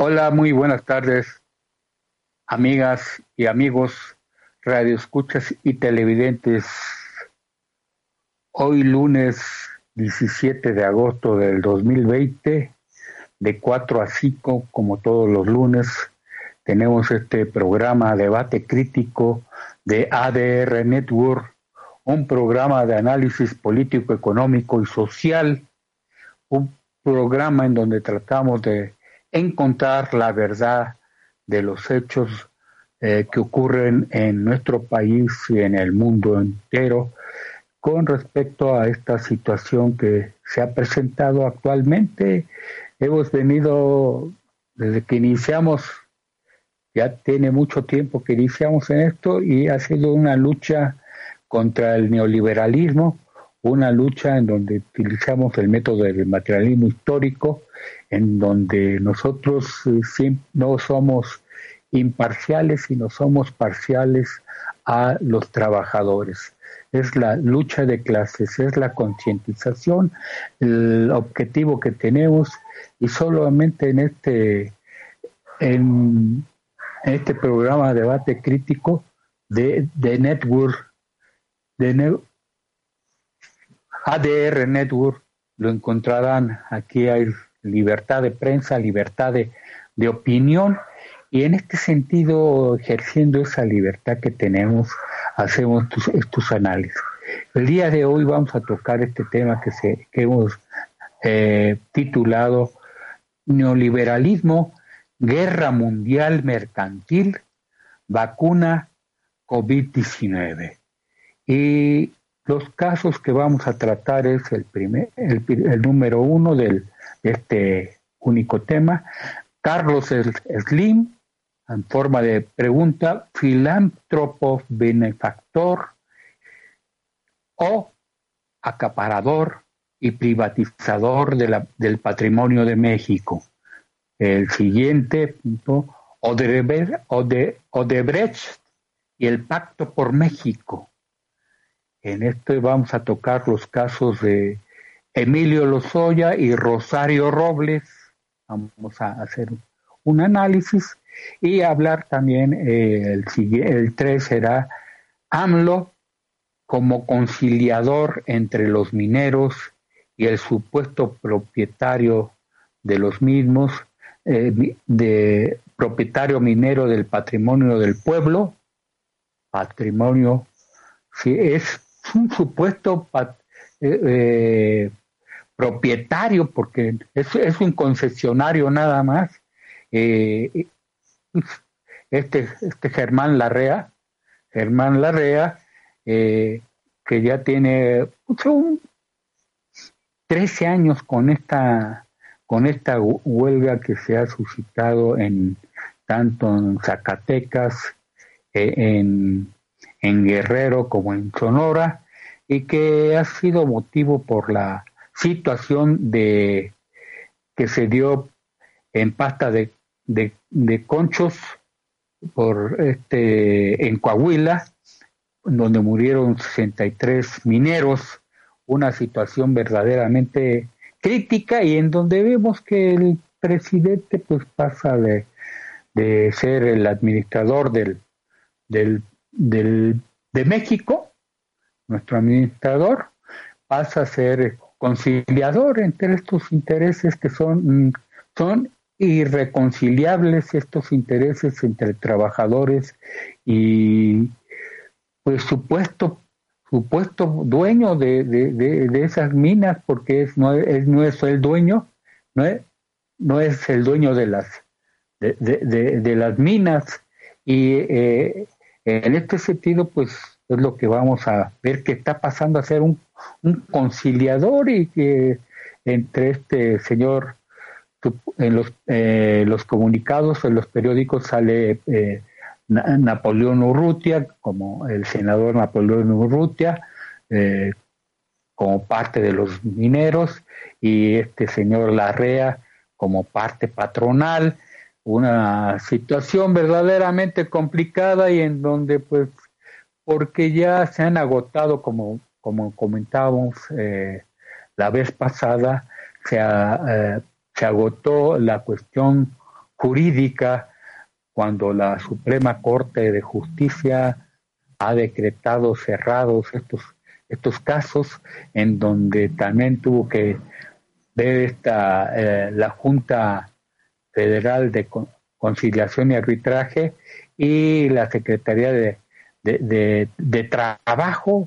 Hola, muy buenas tardes, amigas y amigos, radioescuchas y televidentes. Hoy lunes 17 de agosto del 2020, de 4 a 5, como todos los lunes, tenemos este programa Debate Crítico de ADR Network, un programa de análisis político, económico y social, un programa en donde tratamos de encontrar la verdad de los hechos eh, que ocurren en nuestro país y en el mundo entero con respecto a esta situación que se ha presentado actualmente. Hemos venido desde que iniciamos, ya tiene mucho tiempo que iniciamos en esto y ha sido una lucha contra el neoliberalismo, una lucha en donde utilizamos el método del materialismo histórico en donde nosotros eh, no somos imparciales, sino somos parciales a los trabajadores. Es la lucha de clases, es la concientización, el objetivo que tenemos y solamente en este en, este programa de debate crítico de, de Network, de ADR Network, lo encontrarán. Aquí hay libertad de prensa, libertad de, opinión, y en este sentido, ejerciendo esa libertad que tenemos, hacemos estos, análisis. El día de hoy vamos a tocar este tema que, se, hemos eh, titulado Neoliberalismo, Guerra Mundial Mercantil, Vacuna COVID-19. Y los casos que vamos a tratar es el, primer, el número uno del este único tema. Carlos Slim, en forma de pregunta, filántropo benefactor o acaparador y privatizador del patrimonio de México. El siguiente punto, Odebrecht y el Pacto por México. En este vamos a tocar los casos de Emilio Lozoya y Rosario Robles. Vamos a hacer un análisis y hablar también, eh, el, el 3 será AMLO como conciliador entre los mineros y el supuesto propietario de los mismos, eh, de propietario minero del patrimonio del pueblo, patrimonio, si es un supuesto eh, propietario, porque es, es un concesionario nada más, eh, este, este Germán Larrea, Germán Larrea, eh, que ya tiene 13 años con esta, con esta huelga que se ha suscitado en tanto en Zacatecas, eh, en, en Guerrero como en Sonora, y que ha sido motivo por la situación de que se dio en pasta de, de, conchos por este en Coahuila, donde murieron 63 mineros, una situación verdaderamente crítica y en donde vemos que el presidente pues pasa de, de ser el administrador del, del, del, de México, nuestro administrador, pasa a ser conciliador entre estos intereses que son, son irreconciliables estos intereses entre trabajadores y pues supuesto supuesto dueño de, de, esas minas porque es no es no es el dueño no es no es el dueño de las de, de las minas. Y eh, en este sentido pues es lo que vamos a ver que está pasando a ser un un conciliador y que entre este señor en los, eh, los comunicados en los periódicos sale eh, Napoleón Urrutia como el senador Napoleón Urrutia eh, como parte de los mineros y este señor Larrea como parte patronal una situación verdaderamente complicada y en donde pues porque ya se han agotado como como comentábamos eh, la vez pasada, se, eh, se, agotó la cuestión jurídica cuando la Suprema Corte de Justicia ha decretado cerrados estos, estos casos en donde también tuvo que ver esta, eh, la Junta Federal de Conciliación y Arbitraje y la Secretaría de, de, Trabajo,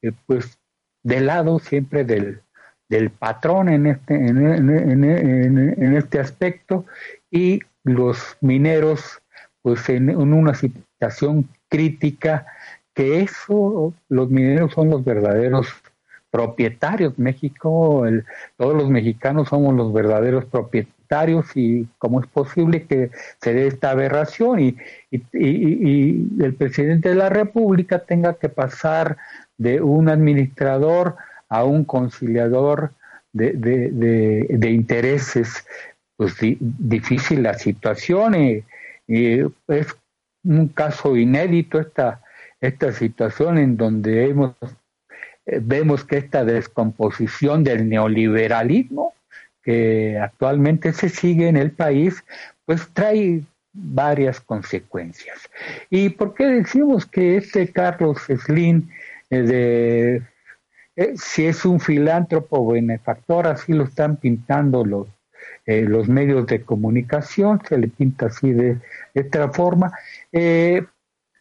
eh, pues del lado siempre del, del patrón en este, en, en, este aspecto y los mineros pues en, una situación crítica que eso los mineros son los verdaderos propietarios. México todos los mexicanos somos los verdaderos propietarios y cómo es posible que se dé esta aberración y, y, el presidente de la república tenga que pasar de un administrador a un conciliador de, de, de, intereses, pues difícil la situación y, es un caso inédito esta, esta situación en donde hemos, eh, vemos que esta descomposición del neoliberalismo que actualmente se sigue en el país, pues trae varias consecuencias. ¿Y por qué decimos que este Carlos Slim eh, de eh, si es un filántropo benefactor, así lo están pintando los, eh, medios de comunicación, se le pinta así de, esta forma.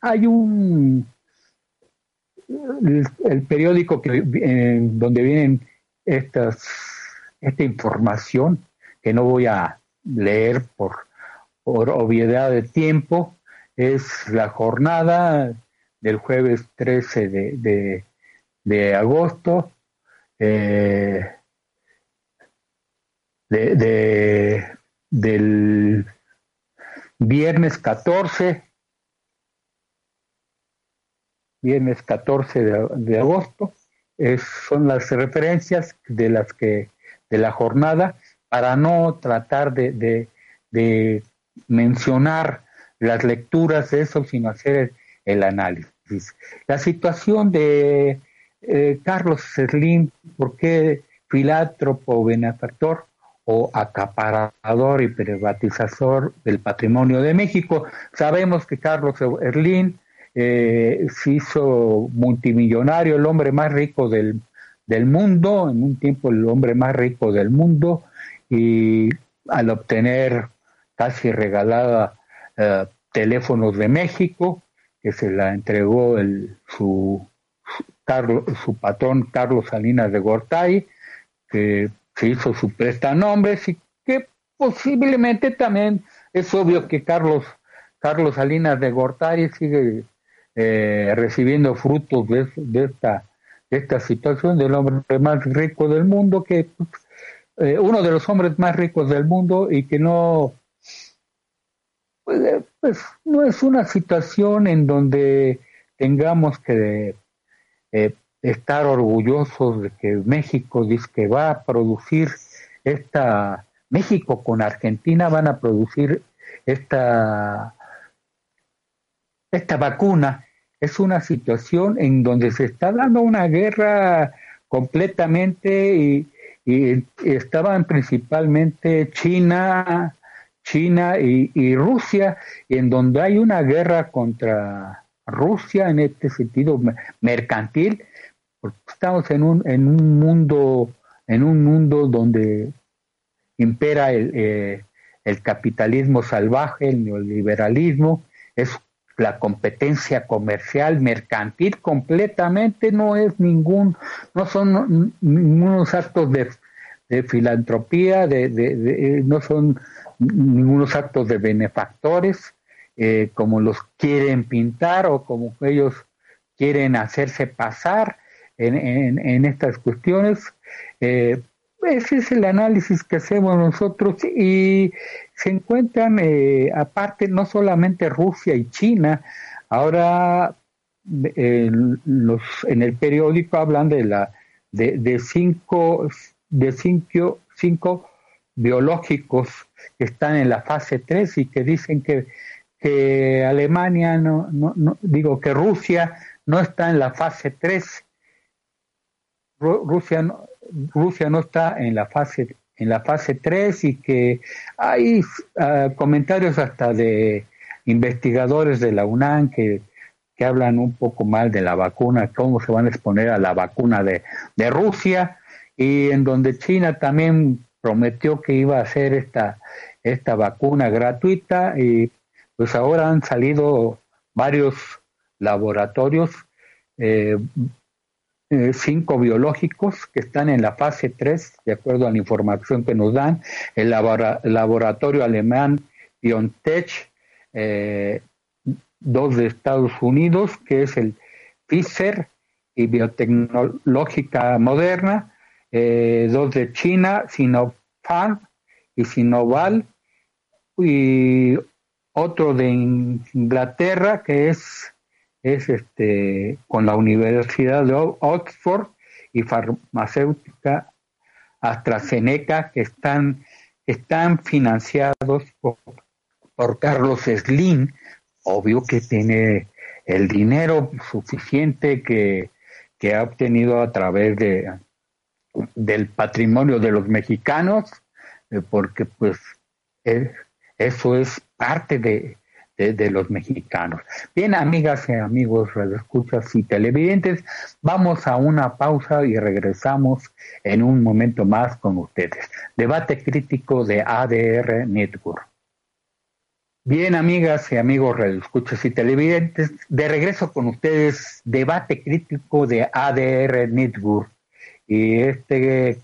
Hay un el, periódico que, donde vienen estas esta información que no voy a leer por, obviedad de tiempo es la jornada del jueves 13 de de agosto, eh, de, del viernes 14, viernes 14 de, agosto, son las referencias de las que de la jornada para no tratar de, de mencionar las lecturas de eso, sino hacer el análisis. La situación de eh, Carlos Slim, ¿por qué filántropo benefactor o acaparador y privatizador del patrimonio de México? Sabemos que Carlos Slim eh, se hizo multimillonario, el hombre más rico del, del mundo, en un tiempo el hombre más rico del mundo, y al obtener casi regalada eh, teléfonos de México, que se la entregó el, su Carlos, su patrón Carlos Salinas de Gortay, que se hizo su prestanombres y que posiblemente también es obvio que Carlos, Carlos Salinas de Gortay sigue eh, recibiendo frutos de, esta, esta situación del hombre más rico del mundo, que eh, uno de los hombres más ricos del mundo y que no, pues, eh, pues no es una situación en donde tengamos que eh, estar orgullosos de que México dice que va a producir esta, México con Argentina van a producir esta, esta vacuna. Es una situación en donde se está dando una guerra completamente y, estaban principalmente China, China y, y, Rusia, y en donde hay una guerra contra Rusia en este sentido mercantil, porque estamos en un, en un mundo, en un mundo donde impera el, eh, el capitalismo salvaje, el neoliberalismo, es la competencia comercial mercantil completamente no es ningún no son ningunos actos de, de filantropía de, de, no son ningunos actos de benefactores eh, como los quieren pintar o como ellos quieren hacerse pasar en, en, estas cuestiones. Eh, ese es el análisis que hacemos nosotros y se encuentran eh, aparte no solamente Rusia y China, ahora los, en el periódico hablan de la de, de cinco de cinco, cinco biológicos que están en la fase 3 y que dicen que que Alemania, no, no, digo que Rusia no está en la fase 3. Rusia Rusia no está en la fase en la fase 3 y que hay ah, comentarios hasta de investigadores de la UNAM que, que, hablan un poco mal de la vacuna, cómo se van a exponer a la vacuna de, de Rusia y en donde China también prometió que iba a hacer esta, esta vacuna gratuita y pues ahora han salido varios laboratorios eh, eh, cinco biológicos que están en la fase 3, de acuerdo a la información que nos dan, el laboratorio alemán BioNTech, eh, dos de Estados Unidos, que es el Pfizer y Biotecnológica Moderna, eh, dos de China, Sinopharm y Sinoval, y otro de Inglaterra, que es es este, con la Universidad de Oxford y farmacéutica AstraZeneca que están, están financiados por, Carlos Slim, obvio que tiene el dinero suficiente que, ha obtenido a través de del patrimonio de los mexicanos, eh, porque pues eso es parte de, de, los mexicanos. Bien, amigas y amigos, escuchas y televidentes, vamos a una pausa y regresamos en un momento más con ustedes. Debate crítico de ADR Network. Bien, amigas y amigos, escuchas y televidentes, de regreso con ustedes, debate crítico de ADR Network. Y este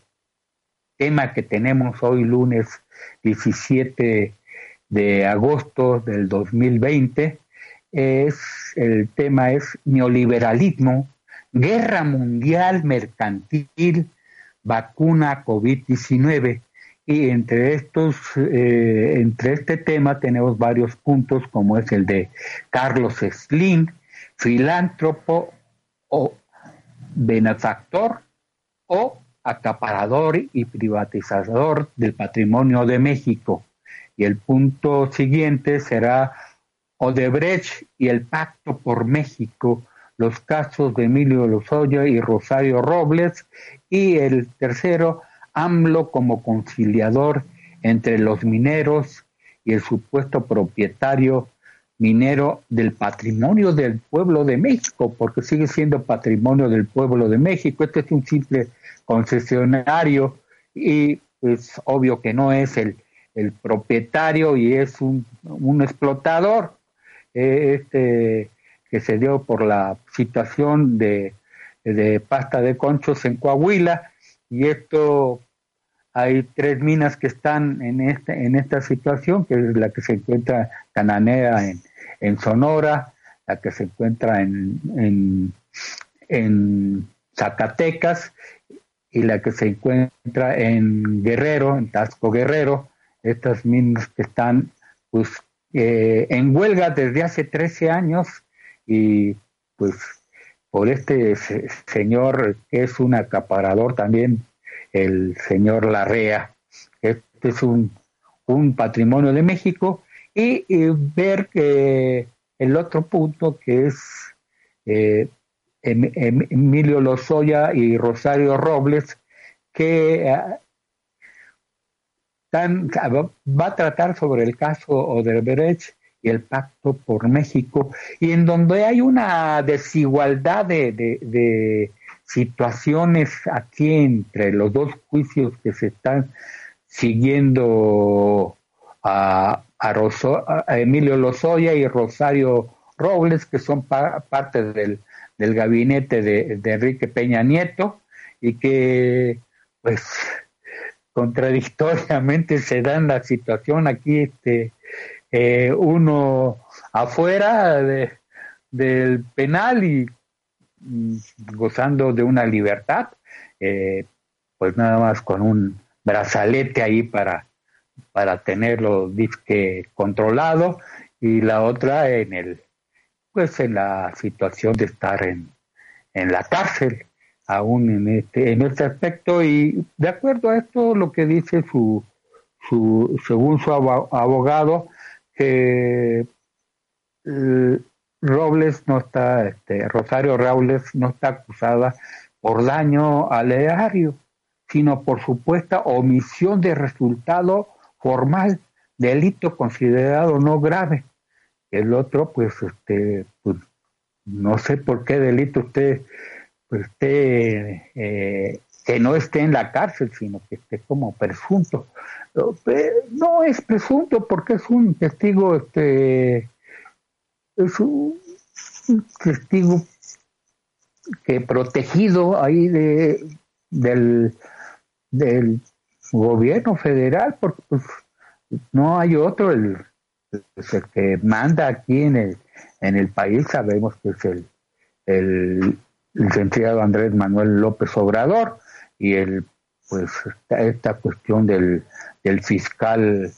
tema que tenemos hoy lunes 17 de agosto del 2020 es el tema es neoliberalismo, guerra mundial mercantil, vacuna COVID-19 y entre estos eh, entre este tema tenemos varios puntos como es el de Carlos Slim, filántropo o benefactor o acaparador y privatizador del patrimonio de México y el punto siguiente será Odebrecht y el Pacto por México, los casos de Emilio Lozoya y Rosario Robles. Y el tercero, AMLO como conciliador entre los mineros y el supuesto propietario minero del patrimonio del pueblo de México, porque sigue siendo patrimonio del pueblo de México. Este es un simple concesionario y es obvio que no es el el propietario y es un, un explotador eh, este, que se dio por la situación de, de pasta de conchos en Coahuila y esto hay tres minas que están en este en esta situación que es la que se encuentra Cananea en, en Sonora la que se encuentra en, en, en Zacatecas y la que se encuentra en Guerrero en Tasco Guerrero estas minas que están pues eh, en huelga desde hace 13 años y pues por este señor que es un acaparador también, el señor Larrea. Este es un, un patrimonio de México y, ver que el otro punto que es eh, em, em, Emilio Lozoya y Rosario Robles, que va a tratar sobre el caso Odebrecht y el Pacto por México, y en donde hay una desigualdad de, situaciones aquí entre los dos juicios que se están siguiendo a, a, Emilio Lozoya y Rosario Robles, que son parte del, del gabinete de, de Enrique Peña Nieto, y que pues contradictoriamente se dan la situación aquí este eh, uno afuera de, del penal y gozando de una libertad eh, pues nada más con un brazalete ahí para para tenerlo disque controlado y la otra en el pues en la situación de estar en, en la cárcel aún en este, en este aspecto y de acuerdo a esto lo que dice su, su según su abogado que eh, Robles no está, este, Rosario Robles no está acusada por daño al erario, sino por supuesta omisión de resultado formal, delito considerado no grave. El otro, pues, este, pues, no sé por qué delito usted, pues, que no esté en la cárcel, sino que esté como presunto. No es presunto porque es un testigo, este, es un testigo que protegido ahí de, del, del gobierno federal, porque pues, no hay otro, el, el, que manda aquí en el, en el país, sabemos que es el licenciado Andrés Manuel López Obrador y el pues esta, cuestión del, del fiscal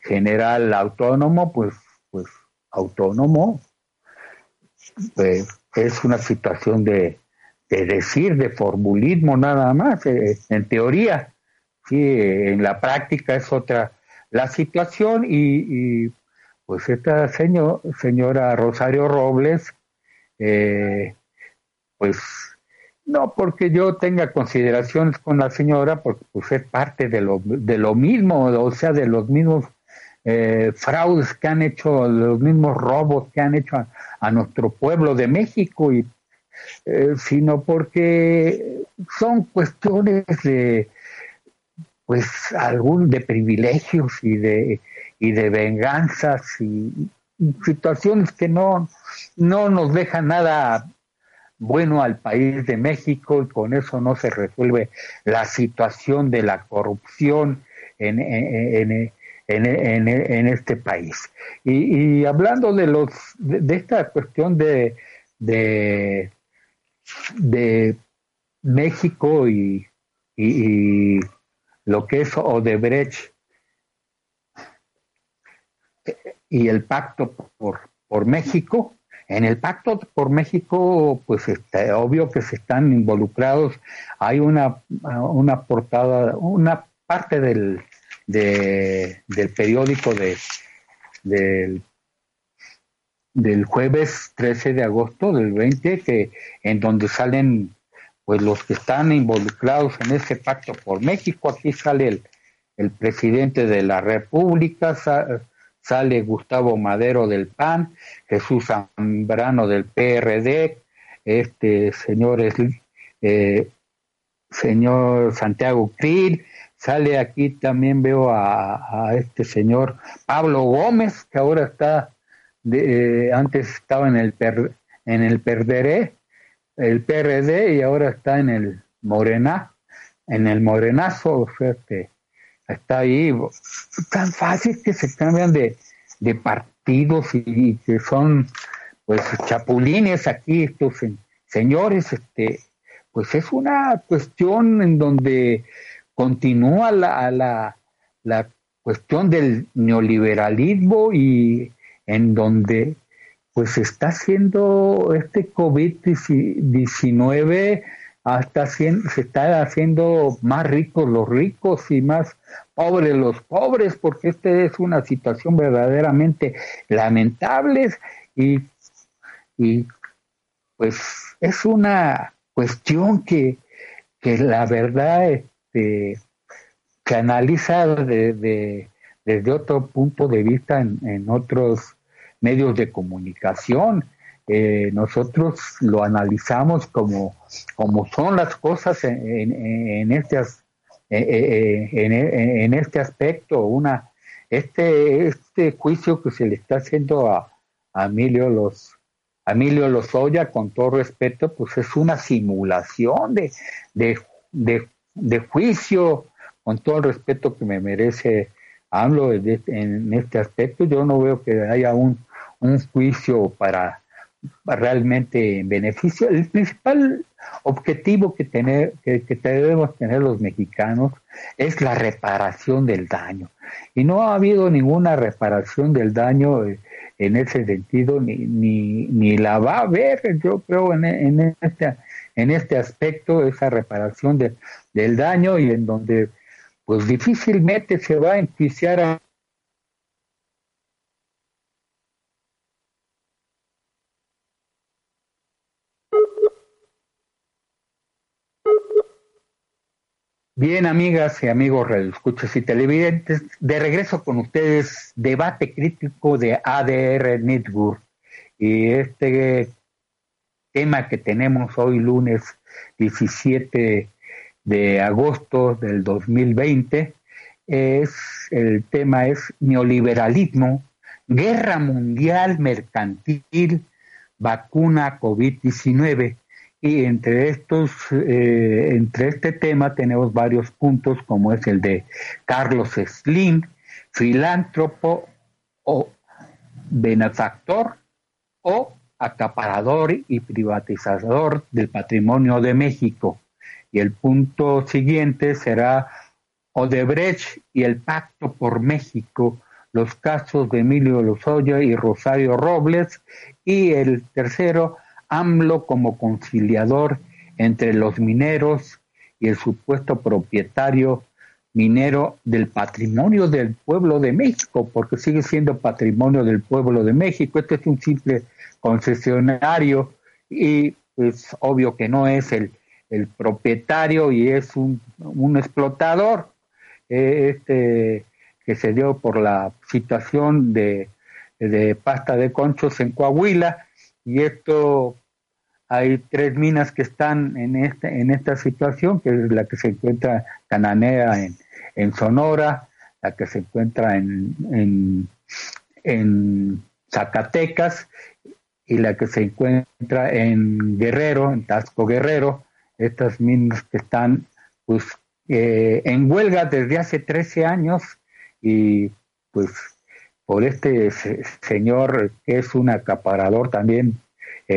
general autónomo, pues, pues autónomo, pues, es una situación de, de decir, de formulismo nada más, eh, en teoría, sí, en la práctica es otra la situación y, pues esta señor, señora Rosario Robles, eh, pues no porque yo tenga consideraciones con la señora, porque pues es parte de lo, de lo mismo, o sea, de los mismos eh, fraudes que han hecho, los mismos robos que han hecho a, nuestro pueblo de México, y, eh, sino porque son cuestiones de, pues, algún de privilegios y de, y de venganzas y, situaciones que no, no nos dejan nada bueno al país de México y con eso no se resuelve la situación de la corrupción en, en, en, este país. Y, hablando de, los, de, esta cuestión de, de, México y, y, lo que es Odebrecht y el pacto por, por México, en el pacto por México, pues está obvio que se están involucrados. Hay una, una portada, una parte del, de, del periódico de, del, del jueves 13 de agosto del 20, que, en donde salen pues los que están involucrados en ese pacto por México. Aquí sale el, el presidente de la República, sale Gustavo Madero del PAN, Jesús Zambrano del PRD, este señor, eh, señor Santiago Krill, Sale aquí también veo a, este señor Pablo Gómez, que ahora está, de, eh, antes estaba en el, en el Perderé, el PRD, y ahora está en el Morena, en el Morenazo, o sea está ahí. Tan fácil que se cambian de, de partidos y, que son pues chapulines aquí estos señores, este, pues es una cuestión en donde continúa la, la, la cuestión del neoliberalismo y en donde pues está haciendo este COVID-19 hasta se está haciendo más ricos los ricos y más pobres los pobres, porque esta es una situación verdaderamente lamentable y, y pues es una cuestión que, que la verdad este, se analiza de, desde otro punto de vista en, otros medios de comunicación. Eh, nosotros lo analizamos como, como son las cosas en, en, este, eh, eh, en, este aspecto. Una, este, este juicio que se le está haciendo a, Emilio los Emilio Lozoya, con todo respeto, pues es una simulación de, de, de juicio, con todo el respeto que me merece hablo en este aspecto, yo no veo que haya un, un juicio para, realmente en beneficio. El principal objetivo que, tener, que, debemos tener los mexicanos es la reparación del daño. Y no ha habido ninguna reparación del daño eh, en ese sentido, ni, ni, ni la va a haber, yo creo, en, en, este, en este aspecto, esa reparación de, del daño y en donde pues difícilmente se va a enjuiciar a Bien, amigas y amigos radioescuchas y televidentes, de regreso con ustedes, debate crítico de ADR Network. Y este tema que tenemos hoy, lunes 17 de agosto del 2020, es el tema es neoliberalismo, guerra mundial mercantil, vacuna COVID-19 y entre estos, eh, entre este tema tenemos varios puntos, como es el de Carlos Slim, filántropo o benefactor o acaparador y privatizador del patrimonio de México. Y el punto siguiente será Odebrecht y el Pacto por México, los casos de Emilio Lozoya y Rosario Robles. Y el tercero, AMLO como conciliador entre los mineros y el supuesto propietario minero del patrimonio del pueblo de México, porque sigue siendo patrimonio del pueblo de México. Este es un simple concesionario y es obvio que no es el, el propietario y es un, un explotador eh, este, que se dio por la situación de, de pasta de conchos en Coahuila y esto hay tres minas que están en, este, en esta situación, que es la que se encuentra Cananea en, en Sonora, la que se encuentra en, en, en, Zacatecas y la que se encuentra en Guerrero, en Tasco Guerrero, estas minas que están pues eh, en huelga desde hace 13 años y pues por este señor que es un acaparador también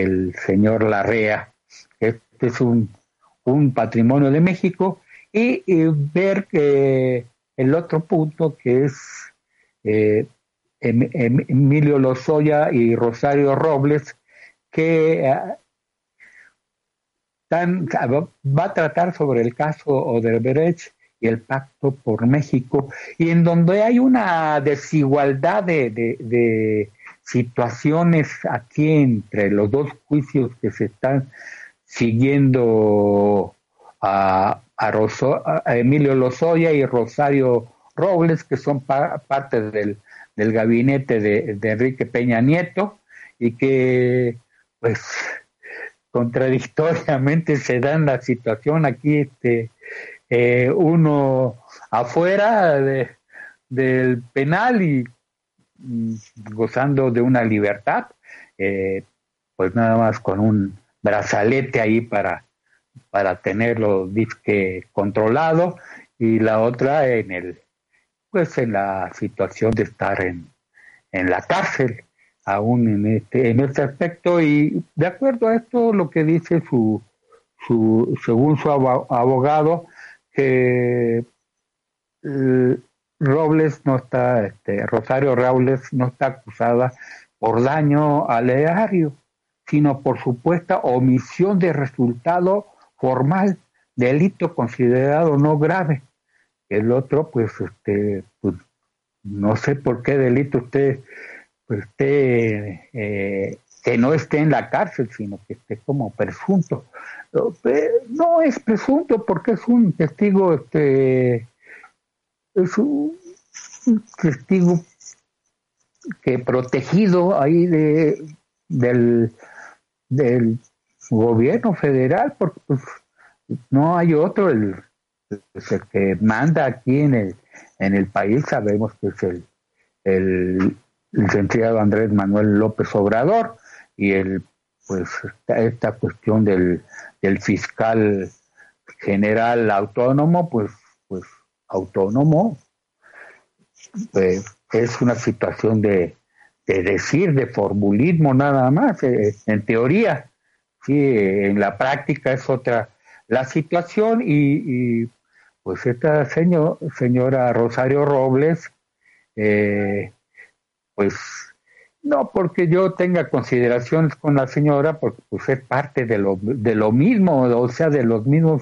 el señor Larrea. Este es un, patrimonio de México y, ver que el otro punto que es eh, em, em, Emilio Lozoya y Rosario Robles, que ah, va a tratar sobre el caso Odebrecht y el pacto por México, y en donde hay una desigualdad de situaciones aquí entre los dos juicios que se están siguiendo a, Emilio Lozoya y Rosario Robles, que son parte del, del gabinete de, Enrique Peña Nieto y que pues contradictoriamente se dan la situación aquí este eh, uno afuera de, del penal y gozando de una libertad, eh, pues nada más con un brazalete ahí para, para tenerlo disque controlado y la otra en el pues en la situación de estar en, en la cárcel aún en este en este aspecto. Y de acuerdo a esto lo que dice su su según su abogado que eh, Robles no está, este, Rosario Robles no está acusada por daño al erario, sino por supuesta omisión de resultado formal, delito considerado no grave. El otro, pues, este, pues, no sé por qué delito usted, pues, esté, eh, que no esté en la cárcel, sino que esté como presunto. No es presunto porque es un testigo, este, es un, testigo que protegido ahí de del, del gobierno federal porque pues, no hay otro el, el, que manda aquí en el en el país sabemos que es el el licenciado Andrés Manuel López Obrador y el pues esta, cuestión del, del fiscal general autónomo pues pues autónomo, pues, es una situación de, decir, de formulismo nada más, eh, en teoría. Sí, en la práctica es otra la situación y, pues esta señor, señora Rosario Robles, eh, pues no porque yo tenga consideraciones con la señora, porque pues es parte de lo, de lo mismo, o sea, de los mismos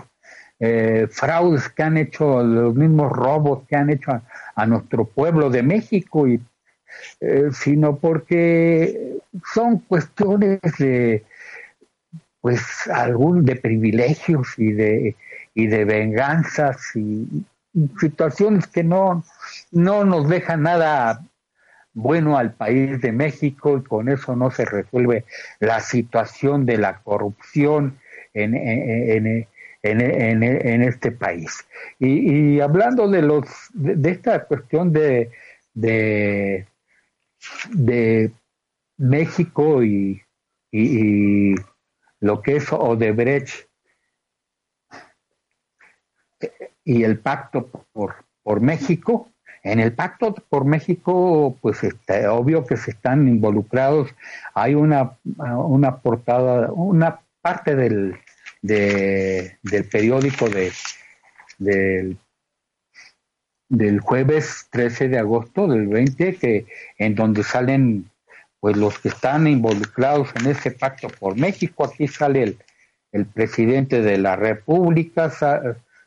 eh, fraudes que han hecho, los mismos robos que han hecho a, nuestro pueblo de México, y, eh, sino porque son cuestiones de, pues, algún de privilegios y de, y de venganzas y, situaciones que no, no nos dejan nada bueno al país de México y con eso no se resuelve la situación de la corrupción en, en, en, en este país. Y, y, hablando de los de, esta cuestión de, de, de México y, y, lo que es Odebrecht y el pacto por, por México, en el pacto por México, pues está obvio que se están involucrados. Hay una, una portada, una parte del, de, del periódico de, del, del jueves 13 de agosto del 20, que, en donde salen pues los que están involucrados en ese pacto por México. Aquí sale el, el presidente de la República,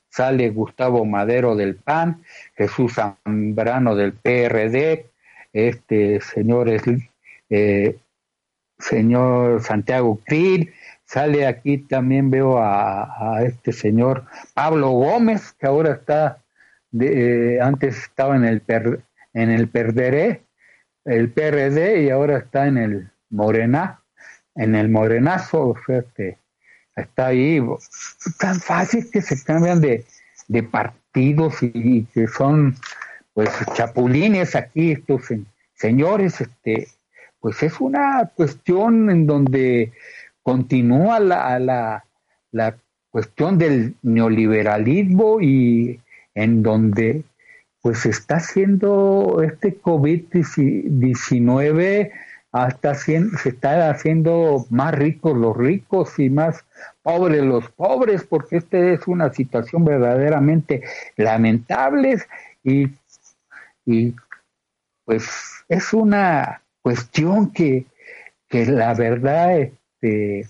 sale Gustavo Madero del PAN, Jesús Zambrano del PRD, este señor, eh, señor Santiago Krill, Sale aquí también veo a, este señor Pablo Gómez, que ahora está, de, eh, antes estaba en el, en el Perderé, el PRD, y ahora está en el Morena, en el Morenazo, o sea que está ahí. Tan fácil que se cambian de, de partidos y, que son pues chapulines aquí estos señores, este, pues es una cuestión en donde continúa la, la, la cuestión del neoliberalismo y en donde pues está haciendo este COVID-19 hasta se está haciendo más ricos los ricos y más pobres los pobres, porque esta es una situación verdaderamente lamentable y, y pues es una cuestión que, que la verdad este,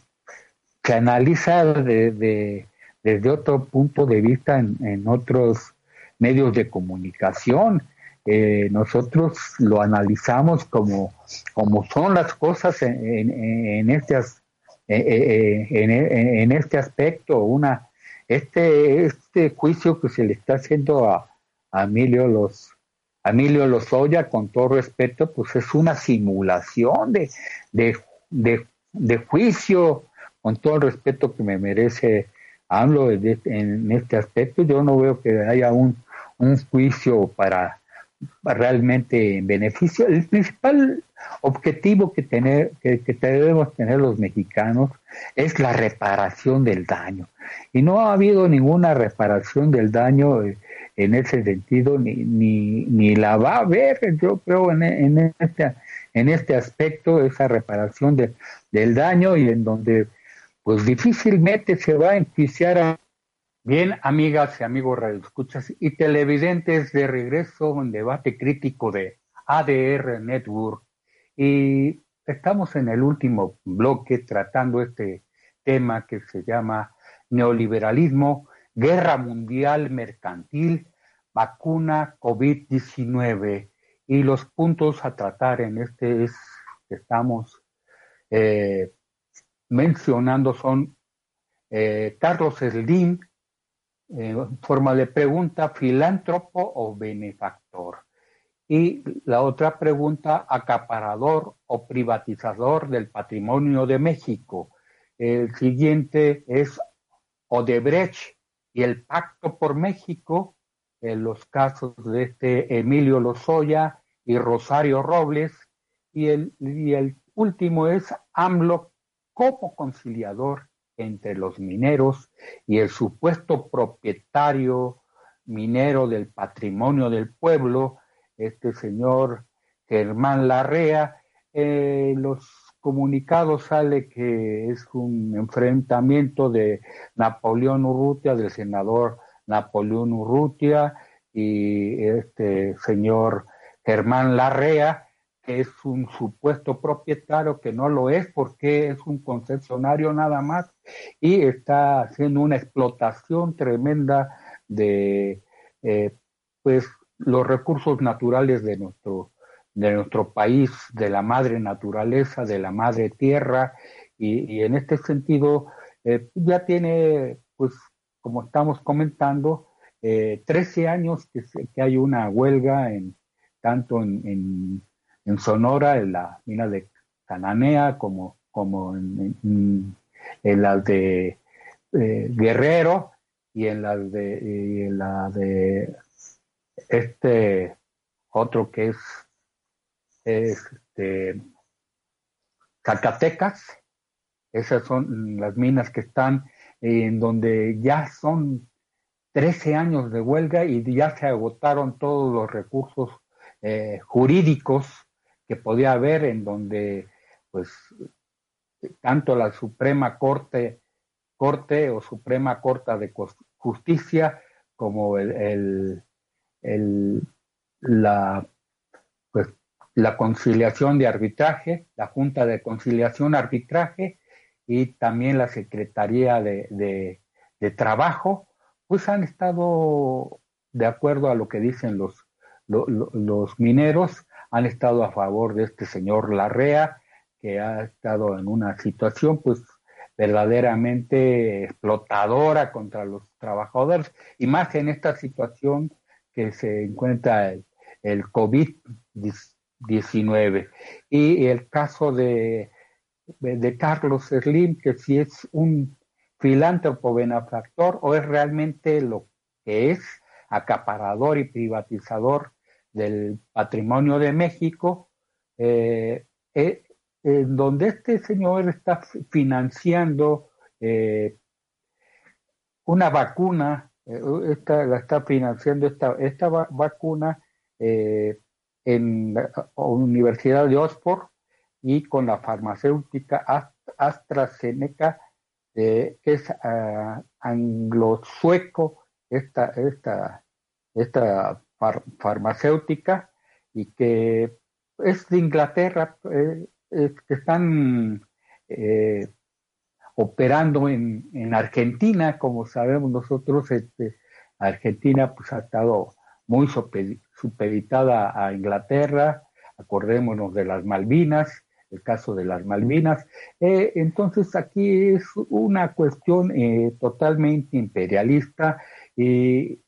se analiza de, desde otro punto de vista en, otros medios de comunicación. Eh, nosotros lo analizamos como, como son las cosas en, en, este, en, este aspecto. Una, este, este juicio que se le está haciendo a, Emilio los Emilio Lozoya, con todo respeto, pues es una simulación de, de, de de juicio, con todo el respeto que me merece hablo en este aspecto, yo no veo que haya un, un juicio para, realmente en beneficio. El principal objetivo que, tener, que, debemos tener los mexicanos es la reparación del daño. Y no ha habido ninguna reparación del daño eh, en ese sentido, ni, ni, ni la va a haber, yo creo, en, en, en este aspecto, esa reparación de, del daño y en donde pues difícilmente se va a enjuiciar a... Bien, amigas y amigos radioescuchas y televidentes de regreso en debate crítico de ADR Network. Y estamos en el último bloque tratando este tema que se llama neoliberalismo, guerra mundial mercantil, vacuna COVID-19 y los puntos a tratar en este es que estamos eh, mencionando son eh, Carlos Slim, eh, forma de pregunta, filántropo o benefactor. Y la otra pregunta, acaparador o privatizador del patrimonio de México. El siguiente es Odebrecht y el Pacto por México, en los casos de este Emilio Lozoya y Rosario Robles, y el, y el último es AMLO como conciliador entre los mineros y el supuesto propietario minero del patrimonio del pueblo, este señor Germán Larrea. Eh, los comunicados sale que es un enfrentamiento de Napoleón Urrutia, del senador Napoleón Urrutia y este señor Germán Larrea, es un supuesto propietario que no lo es porque es un concesionario nada más y está haciendo una explotación tremenda de eh, pues los recursos naturales de nuestro de nuestro país, de la madre naturaleza, de la madre tierra y, en este sentido eh, ya tiene pues como estamos comentando, 13 eh, años que, que, hay una huelga en tanto en, Sonora, en la mina de Cananea, como, como en, en, las de eh, Guerrero y en las de, la de este otro que es, este, Zacatecas. Esas son las minas que están en donde ya son 13 años de huelga y ya se agotaron todos los recursos eh, jurídicos que podía haber en donde pues tanto la Suprema Corte, Corte o Suprema Corte de Justicia como el, el, la, pues, la conciliación de arbitraje, la Junta de Conciliación Arbitraje y también la Secretaría de, de, Trabajo, pues han estado de acuerdo a lo que dicen los, los mineros, han estado a favor de este señor Larrea, que ha estado en una situación pues verdaderamente explotadora contra los trabajadores y más en esta situación que se encuentra el, el COVID-19. Y el caso de, de Carlos Slim, que si es un filántropo benefactor o es realmente lo que es acaparador y privatizador del patrimonio de México, eh, eh, en donde este señor está financiando eh, una vacuna la está financiando esta, esta vacuna en la Universidad de Oxford y con la farmacéutica AstraZeneca, eh, que es uh, anglo-sueco, esta, esta, esta farmacéutica, y que es de Inglaterra, que están operando en, en Argentina, como sabemos nosotros, este, Argentina pues ha estado muy supeditada a Inglaterra, acordémonos de las Malvinas, el caso de las Malvinas. Eh, entonces aquí es una cuestión eh, totalmente imperialista y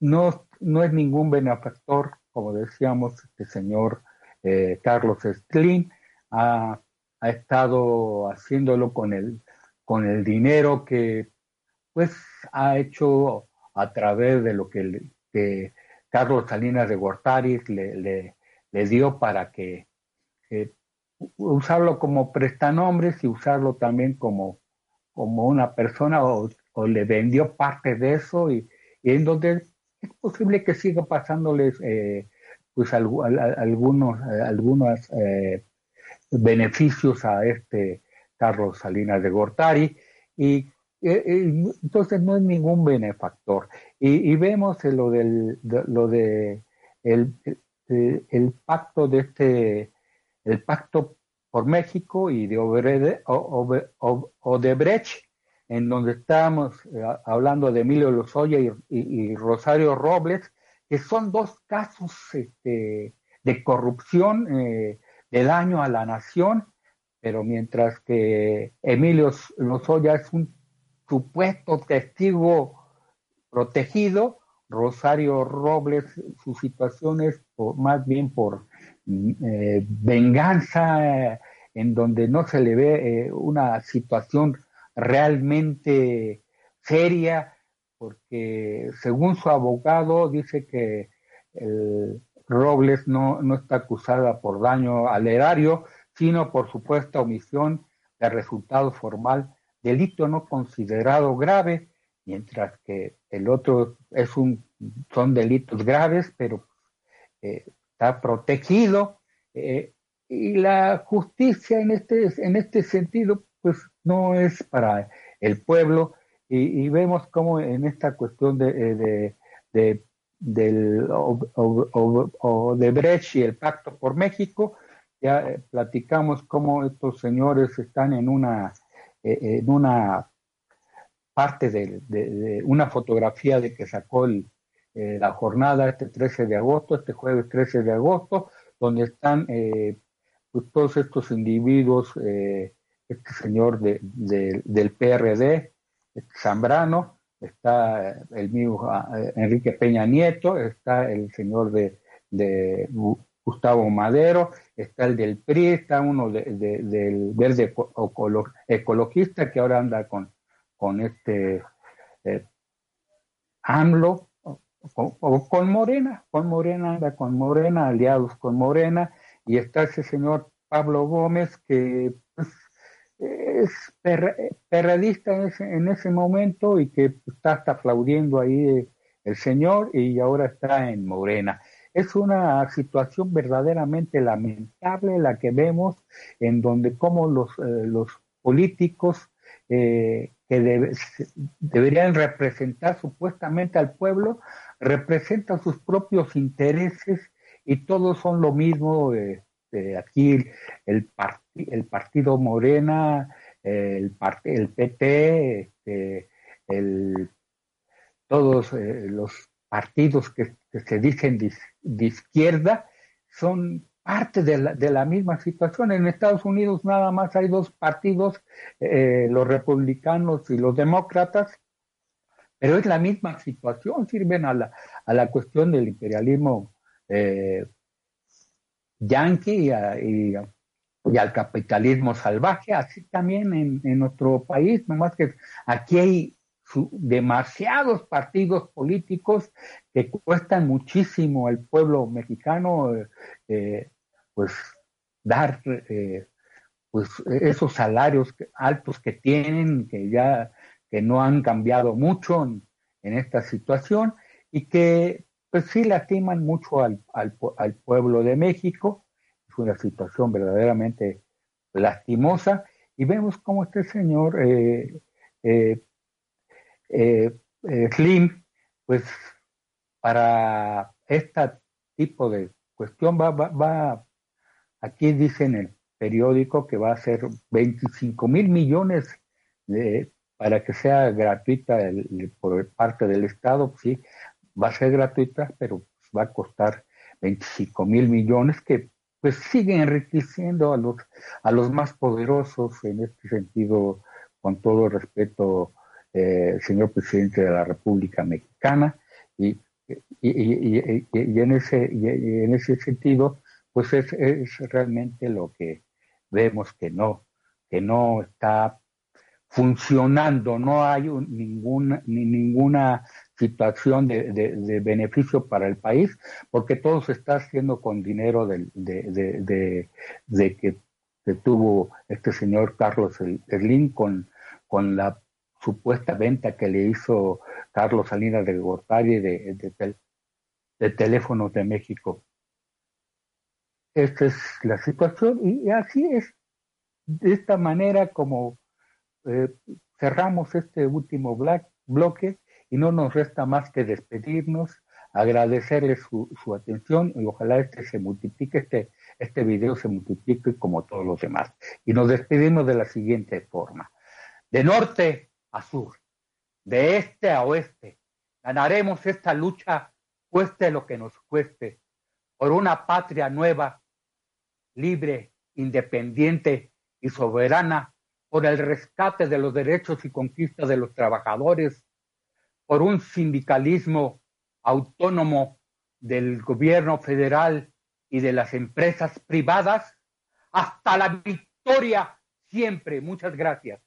no, no es ningún benefactor, como decíamos, este señor eh, Carlos Slim, ha estado haciéndolo con el, con el dinero que pues ha hecho a través de lo que, Carlos Salinas de Gortari le, le, dio para que usarlo como prestanombres y usarlo también como, como una persona o, le vendió parte de eso y, en donde es posible que siga pasándoles eh, pues algunos, algunas eh, beneficios a este Carlos Salinas de Gortari y entonces no es ningún benefactor. Y, vemos lo del lo de el, pacto de este el pacto por México y de Odebrecht, en donde estábamos eh, hablando de Emilio Lozoya y, Rosario Robles, que son dos casos este, de corrupción eh, de daño a la nación, pero mientras que Emilio Lozoya es un supuesto testigo protegido, Rosario Robles, su situación es más bien por eh, venganza, en donde no se le ve eh, una situación realmente seria, porque según su abogado dice que el, Robles no, no está acusada por daño al erario, sino por supuesta omisión de resultado formal, delito no considerado grave, mientras que el otro es un, son delitos graves, pero eh, protegido. Eh, y la justicia en este, en este sentido, pues no es para el pueblo. Y, vemos cómo en esta cuestión de, de del Odebrecht y el Pacto por México. Ya eh, platicamos cómo estos señores están en una, eh, en una parte de, una fotografía de que sacó el, eh, la jornada este 13 de agosto, este jueves 13 de agosto, donde están pues, todos estos individuos, este señor de, del PRD, este Zambrano, está el mismo ah, Enrique Peña Nieto, está el señor de, de Gustavo Madero, está el del PRI, está uno del verde ecologista que ahora anda con, con este eh, AMLO, o, con Morena, con Morena con Morena, aliados con Morena, y está ese señor Pablo Gómez que pues, es perradista en ese, en ese, momento y que está hasta aplaudiendo ahí el señor y ahora está en Morena. Es una situación verdaderamente lamentable la que vemos en donde como los, eh, los políticos eh, que deberían representar supuestamente al pueblo, representan sus propios intereses y todos son lo mismo. Este, aquí el, el partido Morena, el, el PT, este, el, todos eh, los partidos que, se dicen de, izquierda son parte de la, de la, misma situación. En Estados Unidos nada más hay dos partidos, eh, los republicanos y los demócratas, pero es la misma situación, sirven a la, a la cuestión del imperialismo eh, yanqui y, al capitalismo salvaje, así también en, en nuestro país, nomás que aquí hay demasiados partidos políticos que cuestan muchísimo al pueblo mexicano eh, eh, pues dar eh, pues esos salarios altos que tienen que ya que no han cambiado mucho en, esta situación y que pues sí lastiman mucho al, al, al, pueblo de México. Es una situación verdaderamente lastimosa. Y vemos cómo este señor eh, eh, eh, Slim, pues para este tipo de cuestión va, va, aquí dice en el periódico que va a ser 25 mil millones para que sea gratuita por parte del Estado, pues sí, va a ser gratuita, pero pues va a costar 25 mil millones que pues siguen enriqueciendo a los, a los más poderosos en este sentido, con todo respeto eh, señor presidente de la República Mexicana y, en, ese, en ese sentido, pues es, realmente lo que vemos que no, que no está funcionando, no hay ninguna, ni ninguna situación de, beneficio para el país, porque todo se está haciendo con dinero de, de, que, tuvo este señor Carlos Slim con, con la supuesta venta que le hizo Carlos Salinas de Gortari de, de, teléfonos de México. Esta es la situación y así es, de esta manera como eh, cerramos este último bloque y no nos resta más que despedirnos, agradecerles su, su, atención y ojalá este se multiplique, este, este video se multiplique como todos los demás. Y nos despedimos de la siguiente forma. De norte a sur, de este a oeste. Ganaremos esta lucha, cueste lo que nos cueste, por una patria nueva, libre, independiente y soberana, por el rescate de los derechos y conquistas de los trabajadores, por un sindicalismo autónomo del gobierno federal y de las empresas privadas, hasta la victoria siempre. Muchas gracias.